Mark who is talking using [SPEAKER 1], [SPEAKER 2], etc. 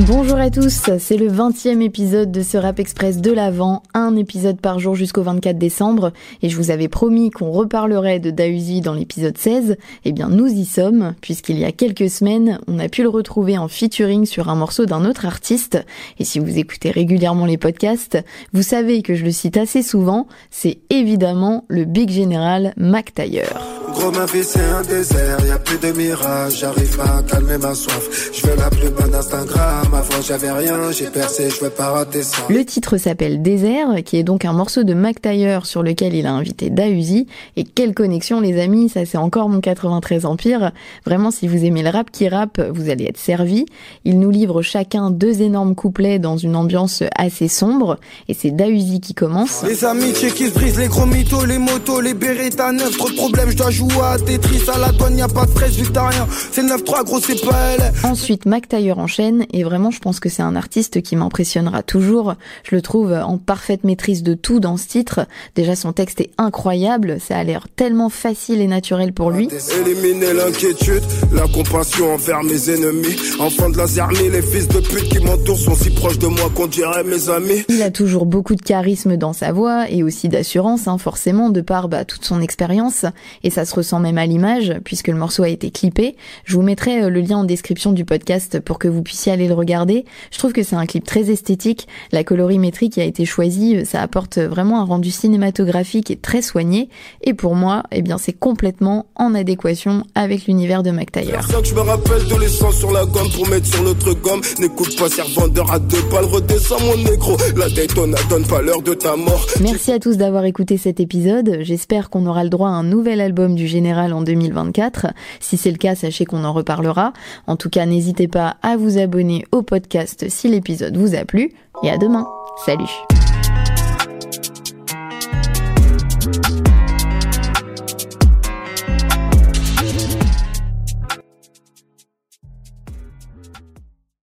[SPEAKER 1] Bonjour à tous, c'est le 20e épisode de ce Rap Express de l'Avent, un épisode par jour jusqu'au 24 décembre, et je vous avais promis qu'on reparlerait de Dausi dans l'épisode 16, eh bien nous y sommes, puisqu'il y a quelques semaines, on a pu le retrouver en featuring sur un morceau d'un autre artiste, et si vous écoutez régulièrement les podcasts, vous savez que je le cite assez souvent, c'est évidemment le Big Général Mac Taylor.
[SPEAKER 2] Gros ma vie c'est un désert, y a plus de mirage, j'arrive pas à calmer ma soif. Je veux la plus bonne Instagram, avant j'avais rien, j'ai percé, je veux pas rater ça.
[SPEAKER 1] Le titre s'appelle Désert, qui est donc un morceau de Mac Taylor sur lequel il a invité Dausi. Et quelle connexion les amis, ça c'est encore mon 93 Empire. Vraiment si vous aimez le rap qui rappe, vous allez être servi. Il nous livre chacun deux énormes couplets dans une ambiance assez sombre. Et c'est Dausi qui commence.
[SPEAKER 2] Les amitiés qui se brisent, les gros mythos, les motos, les à neuf, trop de problèmes, je dois jouer à Tetris, à la douane, y a pas de stress vu que t'as rien. C'est 9-3 gros, c'est pas elle.
[SPEAKER 1] Ensuite, Mac Taylor enchaîne et vraiment je pense que c'est un artiste qui m'impressionnera toujours. Je le trouve en parfaite maîtrise de tout dans ce titre. Déjà son texte est incroyable, ça a l'air tellement facile et naturel pour lui.
[SPEAKER 2] Éliminer l'inquiétude, la compassion envers mes ennemis. Enfants de la zermie, les fils de pute qui m'entourent sont si proches de moi qu'on dirait mes amis.
[SPEAKER 1] Il a toujours beaucoup de charisme dans sa voix et aussi d'assurance, hein, forcément, de par bah, toute son expérience. Et ça se ressent même à l'image, puisque le morceau a été clippé. Je vous mettrai euh, le lien en description du podcast pour que vous puissiez aller le regarder. Je trouve que c'est un clip très esthétique. La colorimétrie qui a été choisie, euh, ça apporte vraiment un rendu cinématographique et très soigné. Et pour moi, eh bien, c'est complètement en adéquation avec l'univers de Mac Taylor.
[SPEAKER 2] Je me rappelle de l'essence sur la gomme pour mettre sur notre gomme. N'écoute pas, servandeur à deux balles, redescends mon négro. La Daytona donne pas l'heure de ta mort.
[SPEAKER 1] Merci à tous d'avoir écouté cet épisode. J'espère qu'on aura le droit à un nouvel album général en 2024. Si c'est le cas, sachez qu'on en reparlera. En tout cas, n'hésitez pas à vous abonner au podcast si l'épisode vous a plu. Et à demain. Salut